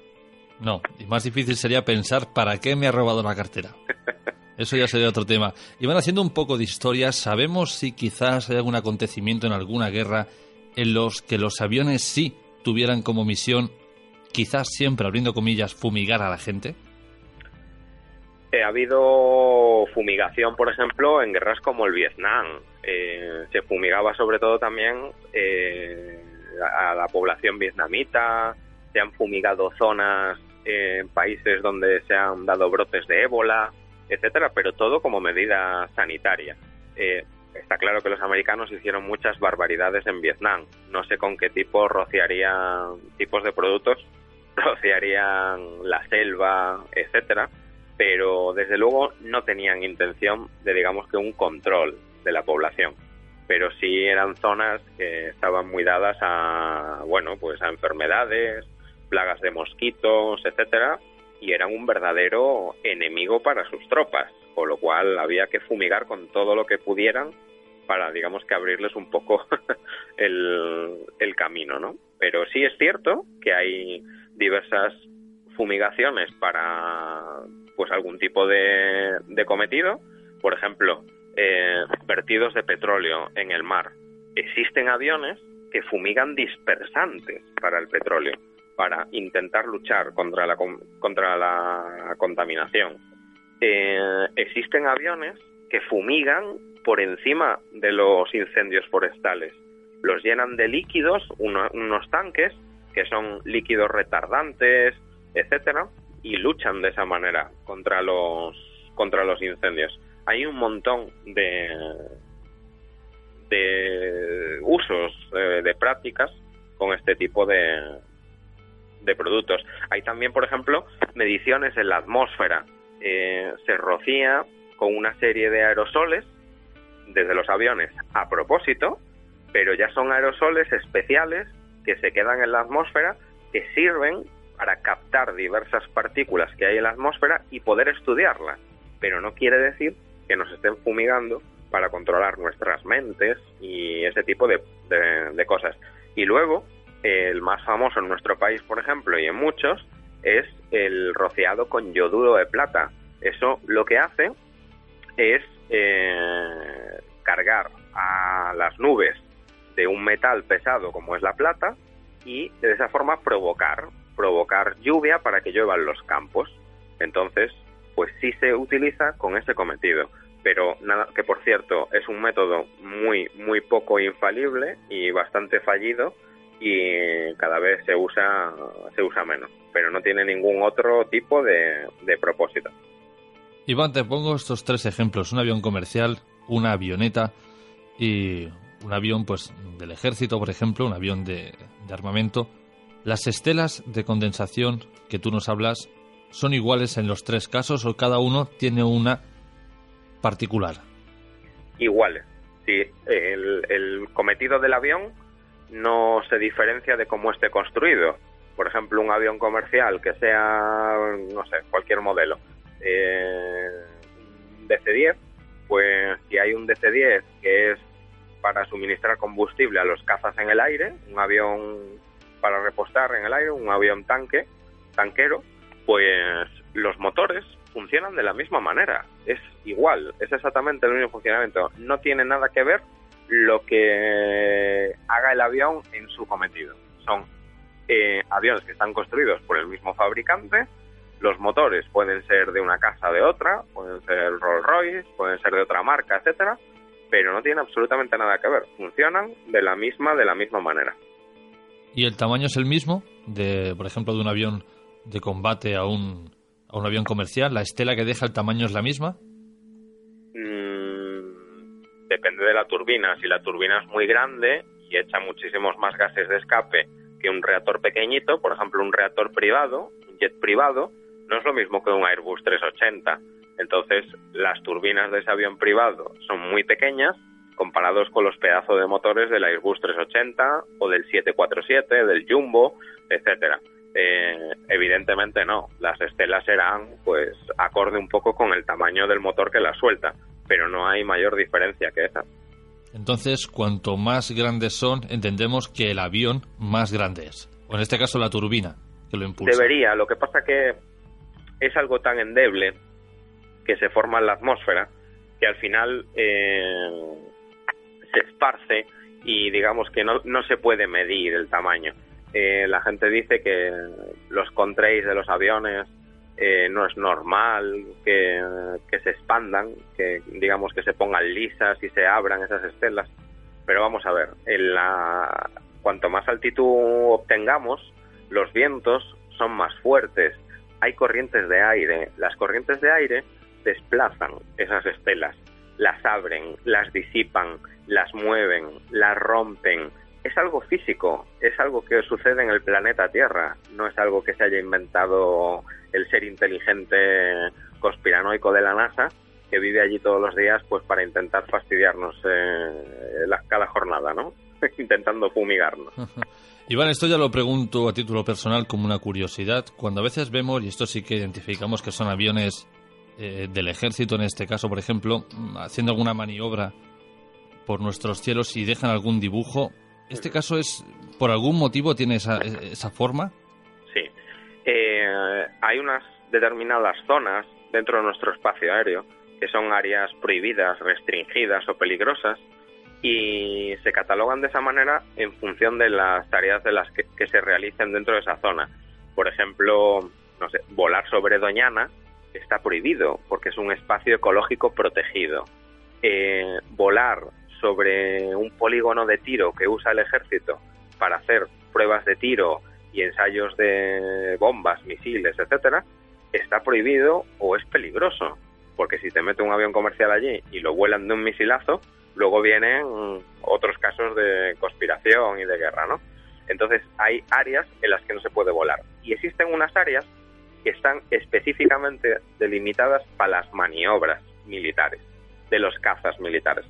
No, y más difícil sería pensar para qué me ha robado la cartera. Eso ya sería otro tema. Y van haciendo un poco de historia. ¿Sabemos si quizás hay algún acontecimiento en alguna guerra en los que los aviones sí tuvieran como misión, quizás siempre abriendo comillas, fumigar a la gente? Eh, ha habido fumigación, por ejemplo, en guerras como el Vietnam. Eh, se fumigaba sobre todo también eh, a la población vietnamita, se han fumigado zonas en países donde se han dado brotes de ébola, etcétera, pero todo como medida sanitaria. Está claro que los americanos hicieron muchas barbaridades en Vietnam. No sé con qué tipo rociarían tipos de productos, rociarían la selva, etcétera, pero desde luego no tenían intención de, digamos que, un control de la población. Pero sí eran zonas que estaban muy dadas a, bueno, pues a enfermedades, plagas de mosquitos, etcétera, y eran un verdadero enemigo para sus tropas, con lo cual había que fumigar con todo lo que pudieran para, digamos que abrirles un poco el, el camino, ¿no? Pero sí es cierto que hay diversas fumigaciones para pues algún tipo de, de cometido, por ejemplo, eh, vertidos de petróleo en el mar. Existen aviones que fumigan dispersantes para el petróleo, para intentar luchar contra la, con- contra la contaminación. Eh, existen aviones que fumigan por encima de los incendios forestales. Los llenan de líquidos, uno- unos tanques, que son líquidos retardantes, etcétera, y luchan de esa manera contra los contra los incendios. Hay un montón de de usos eh, de prácticas con este tipo de de productos. Hay también, por ejemplo, mediciones en la atmósfera. Eh, se rocía con una serie de aerosoles desde los aviones a propósito, pero ya son aerosoles especiales que se quedan en la atmósfera que sirven para captar diversas partículas que hay en la atmósfera y poder estudiarlas. Pero no quiere decir que nos estén fumigando para controlar nuestras mentes y ese tipo de, de- de cosas. Y luego, el más famoso en nuestro país, por ejemplo, y en muchos, es el rociado con yoduro de plata. Eso lo que hace es eh, cargar a las nubes de un metal pesado como es la plata y de esa forma provocar provocar lluvia para que llueva en los campos. Entonces, pues sí se utiliza con ese cometido, pero nada que por cierto es un método muy muy poco infalible y bastante fallido y cada vez se usa se usa menos, pero no tiene ningún otro tipo de, de propósito. Iván, te pongo estos tres ejemplos. Un avión comercial, una avioneta y un avión pues del ejército, por ejemplo, un avión de, de armamento. Las estelas de condensación que tú nos hablas son iguales en los tres casos o cada uno tiene una particular. iguales. Sí, el, el cometido del avión no se diferencia de cómo esté construido. Por ejemplo, un avión comercial que sea, no sé, cualquier modelo, eh, un DC-10, pues si hay un DC-10 que es para suministrar combustible a los cazas en el aire, un avión para repostar en el aire, un avión tanque, tanquero, pues los motores funcionan de la misma manera. Es igual, es exactamente el mismo funcionamiento. No tiene nada que ver lo que haga el avión en su cometido. Son eh, aviones que están construidos por el mismo fabricante. Los motores pueden ser de una casa de otra, pueden ser Rolls Royce, pueden ser de otra marca, etcétera, pero no tienen absolutamente nada que ver. Funcionan de la misma, de la misma manera. ¿Y el tamaño es el mismo? De, por ejemplo, de un avión de combate a un, a un avión comercial. ¿La estela que deja el tamaño es la misma? Depende de la turbina. Si la turbina es muy grande y echa muchísimos más gases de escape que un reactor pequeñito, por ejemplo, un reactor privado, un jet privado, no es lo mismo que un Airbus 380. Entonces, las turbinas de ese avión privado son muy pequeñas comparados con los pedazos de motores del Airbus 380 o del 747, del Jumbo, etcétera. Eh, evidentemente no, las estelas serán pues acorde un poco con el tamaño del motor que las suelta, pero no hay mayor diferencia que esa. Entonces, cuanto más grandes son, entendemos que el avión más grande es. O en este caso la turbina que lo impulsa. Debería, lo que pasa que es algo tan endeble que se forma en la atmósfera que al final eh, se esparce y digamos que no, no se puede medir el tamaño. Eh, la gente dice que los contrails de los aviones eh, no es normal que, se expandan, que digamos que se pongan lisas y se abran esas estelas. Pero vamos a ver, en la, cuanto más altitud obtengamos, los vientos son más fuertes. Hay corrientes de aire. Las corrientes de aire desplazan esas estelas, las abren, las disipan, las mueven, las rompen. Es algo físico, es algo que sucede en el planeta Tierra, no es algo que se haya inventado el ser inteligente conspiranoico de la NASA que vive allí todos los días pues para intentar fastidiarnos eh, cada jornada, ¿no? Intentando fumigarnos. Iván, esto ya lo pregunto a título personal como una curiosidad. Cuando a veces vemos, y esto sí que identificamos que son aviones eh, del ejército, en este caso, por ejemplo, haciendo alguna maniobra por nuestros cielos y dejan algún dibujo, ¿este caso es, por algún motivo, tiene esa, esa forma? Sí. Eh, hay unas determinadas zonas dentro de nuestro espacio aéreo que son áreas prohibidas, restringidas o peligrosas y se catalogan de esa manera en función de las tareas de las que, que se realicen dentro de esa zona. Por ejemplo, no sé, volar sobre Doñana está prohibido porque es un espacio ecológico protegido. Eh, volar sobre un polígono de tiro que usa el ejército para hacer pruebas de tiro y ensayos de bombas, misiles, etcétera, está prohibido o es peligroso, porque si te mete un avión comercial allí y lo vuelan de un misilazo, luego vienen otros casos de conspiración y de guerra, ¿no? Entonces hay áreas en las que no se puede volar y existen unas áreas que están específicamente delimitadas para las maniobras militares de los cazas militares.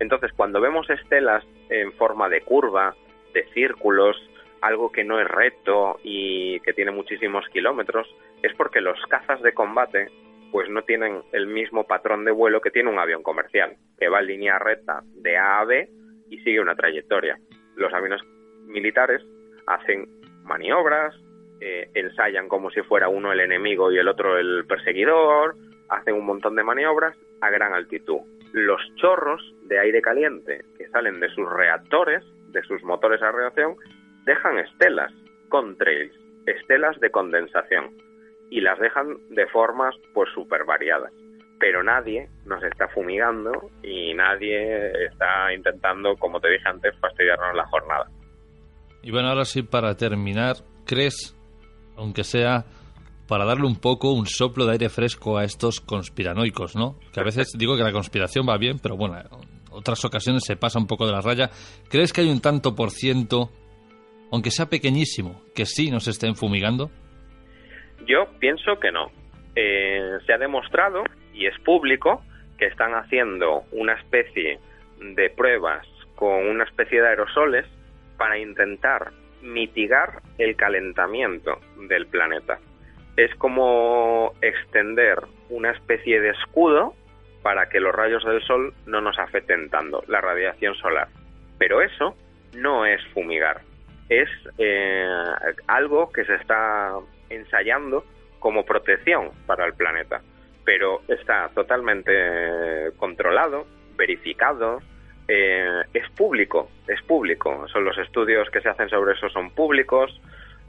Entonces, cuando vemos estelas en forma de curva, de círculos, algo que no es recto y que tiene muchísimos kilómetros, es porque los cazas de combate pues no tienen el mismo patrón de vuelo que tiene un avión comercial, que va en línea recta de A a B y sigue una trayectoria. Los aviones militares hacen maniobras, eh, ensayan como si fuera uno el enemigo y el otro el perseguidor, hacen un montón de maniobras a gran altitud. Los chorros de aire caliente que salen de sus reactores, de sus motores a reacción, dejan estelas, contrails, estelas de condensación, y las dejan de formas pues súper variadas. Pero nadie nos está fumigando y nadie está intentando, como te dije antes, fastidiarnos la jornada. Y bueno, ahora sí, para terminar, ¿crees, aunque sea para darle un poco un soplo de aire fresco a estos conspiranoicos, ¿no? Que a veces digo que la conspiración va bien, pero bueno, en otras ocasiones se pasa un poco de la raya. ¿Crees que hay un tanto por ciento, aunque sea pequeñísimo, que sí nos estén fumigando? Yo pienso que no. Eh, se ha demostrado, y es público, que están haciendo una especie de pruebas con una especie de aerosoles para intentar mitigar el calentamiento del planeta. Es como extender una especie de escudo para que los rayos del sol no nos afecten tanto, la radiación solar. Pero eso no es fumigar, es eh, algo que se está ensayando como protección para el planeta, pero está totalmente controlado, verificado, eh, es público, es público. Son los estudios que se hacen sobre eso son públicos.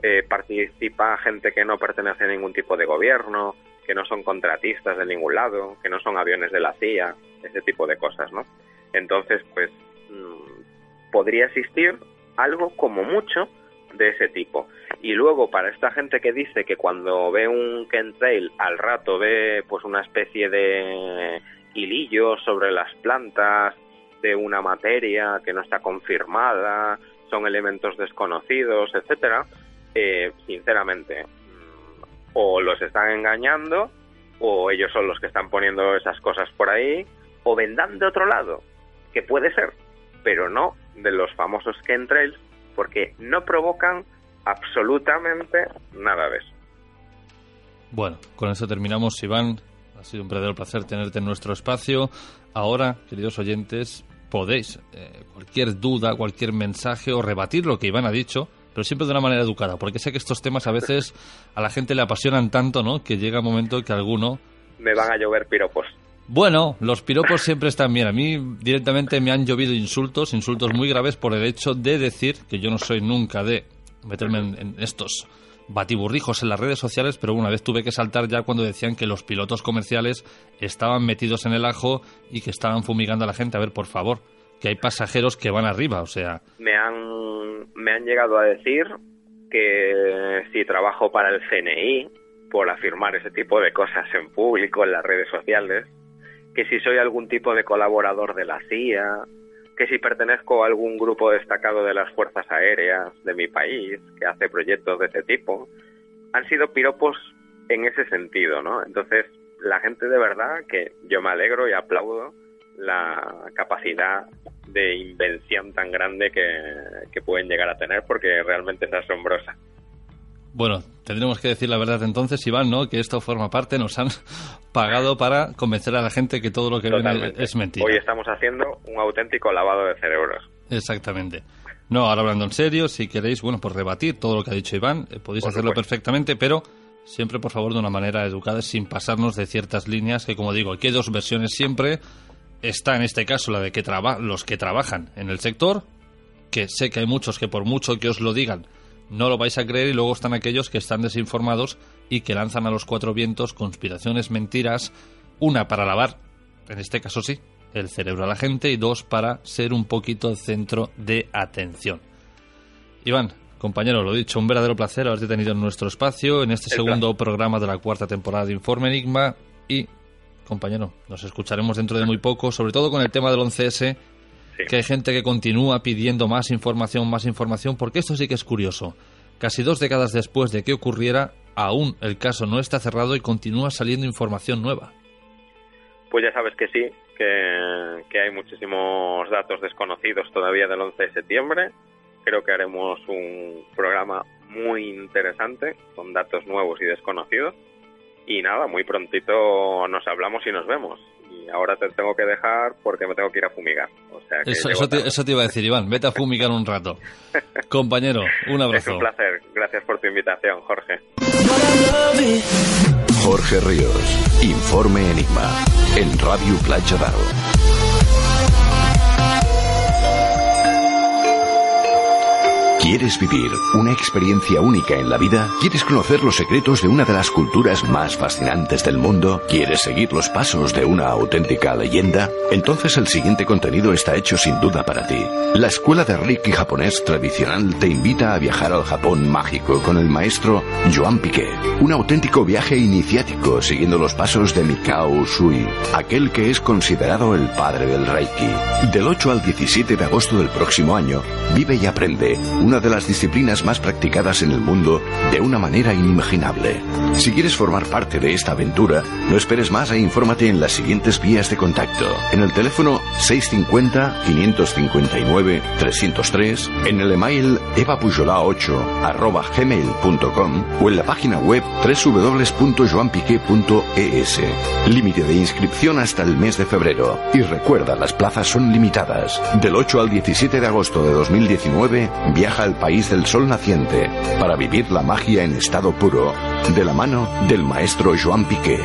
Eh, participa gente que no pertenece a ningún tipo de gobierno, que no son contratistas de ningún lado, que no son aviones de la CIA, ese tipo de cosas, ¿no? Entonces, pues mm, podría existir algo como mucho de ese tipo. Y luego para esta gente que dice que cuando ve un chemtrail al rato ve pues una especie de hilillo sobre las plantas de una materia que no está confirmada, son elementos desconocidos, etcétera, eh, sinceramente, mm, o los están engañando, o ellos son los que están poniendo esas cosas por ahí, o vendrán de otro lado, que puede ser, pero no de los famosos chemtrails, porque no provocan absolutamente nada de eso. Bueno, con eso terminamos, Iván. Ha sido un verdadero placer tenerte en nuestro espacio. Ahora, queridos oyentes, podéis eh, cualquier duda, cualquier mensaje o rebatir lo que Iván ha dicho, pero siempre de una manera educada, porque sé que estos temas a veces a la gente le apasionan tanto, ¿no? Que llega un momento que alguno Me van a llover piropos. Bueno, los piropos siempre están bien. A mí directamente me han llovido insultos, insultos muy graves por el hecho de decir que yo no soy nunca de meterme en, en estos batiburrijos en las redes sociales, pero una vez tuve que saltar ya cuando decían que los pilotos comerciales estaban metidos en el ajo y que estaban fumigando a la gente. A ver, por favor, que hay pasajeros que van arriba, o sea, Me han, me han llegado a decir que si trabajo para el CNI, por afirmar ese tipo de cosas en público, en las redes sociales, que si soy algún tipo de colaborador de la CIA, que si pertenezco a algún grupo destacado de las Fuerzas Aéreas de mi país, que hace proyectos de ese tipo, han sido piropos en ese sentido, ¿no? Entonces, la gente de verdad que yo me alegro y aplaudo la capacidad de invención tan grande que, que pueden llegar a tener porque realmente es asombrosa. Bueno, tendremos que decir la verdad entonces, Iván, ¿no? Que esto forma parte, nos han pagado para convencer a la gente que todo lo que ven es mentira. Hoy estamos haciendo un auténtico lavado de cerebros. Exactamente. No, ahora hablando en serio, si queréis, bueno, pues rebatir todo lo que ha dicho Iván, eh, podéis Por hacerlo supuesto. perfectamente, pero siempre, por favor, de una manera educada, sin pasarnos de ciertas líneas, que como digo, aquí hay dos versiones siempre. Está en este caso la de que traba los que trabajan en el sector, que sé que hay muchos que por mucho que os lo digan, no lo vais a creer, y luego están aquellos que están desinformados y que lanzan a los cuatro vientos conspiraciones, mentiras, una para lavar, en este caso sí, el cerebro a la gente, y dos para ser un poquito el centro de atención. Iván, compañero, lo dicho, un verdadero placer haberte tenido en nuestro espacio, en este El segundo programa de la cuarta temporada de Informe Enigma, y, compañero, nos escucharemos dentro de muy poco, sobre todo con el tema del 11S, Sí. que hay gente que continúa pidiendo más información, más información, porque esto sí que es curioso. Casi dos décadas después de que ocurriera, aún el caso no está cerrado y continúa saliendo información nueva. Pues ya sabes que sí, que, que hay muchísimos datos desconocidos todavía del 11 de septiembre. Creo que haremos un programa muy interesante con datos nuevos y desconocidos. Y nada, muy prontito nos hablamos y nos vemos. Y ahora te tengo que dejar porque me tengo que ir a fumigar. O sea que Eso, eso, te, tarde. eso te iba a decir, Iván. Vete a fumigar un rato. Compañero, un Es abrazo. un placer. Gracias por tu invitación, Jorge. Jorge Ríos, Informe Enigma, en Radio Playa Dao. ¿Quieres vivir una experiencia única en la vida? ¿Quieres conocer los secretos de una de las culturas más fascinantes del mundo? ¿Quieres seguir los pasos de una auténtica leyenda? Entonces el siguiente contenido está hecho sin duda para ti. La Escuela de Reiki japonés tradicional te invita a viajar al Japón mágico con el maestro Joan Piquet. Un auténtico viaje iniciático siguiendo los pasos de Mikao Usui, aquel que es considerado el padre del Reiki. Del 8 al 17 de agosto del próximo año, vive y aprende una de las disciplinas más practicadas en el mundo de una manera inimaginable. Si quieres formar parte de esta aventura, no esperes más e infórmate en las siguientes vías de contacto. En el teléfono 650-559-303, en el email evapujola8 arroba gmail.com o en la página web www.joanpiqué.es. Límite de inscripción hasta el mes de febrero. Y recuerda, las plazas son limitadas. Del 8 al 17 de agosto de 2019, al país del sol naciente para vivir la magia en estado puro, de la mano del maestro Joan Piqué.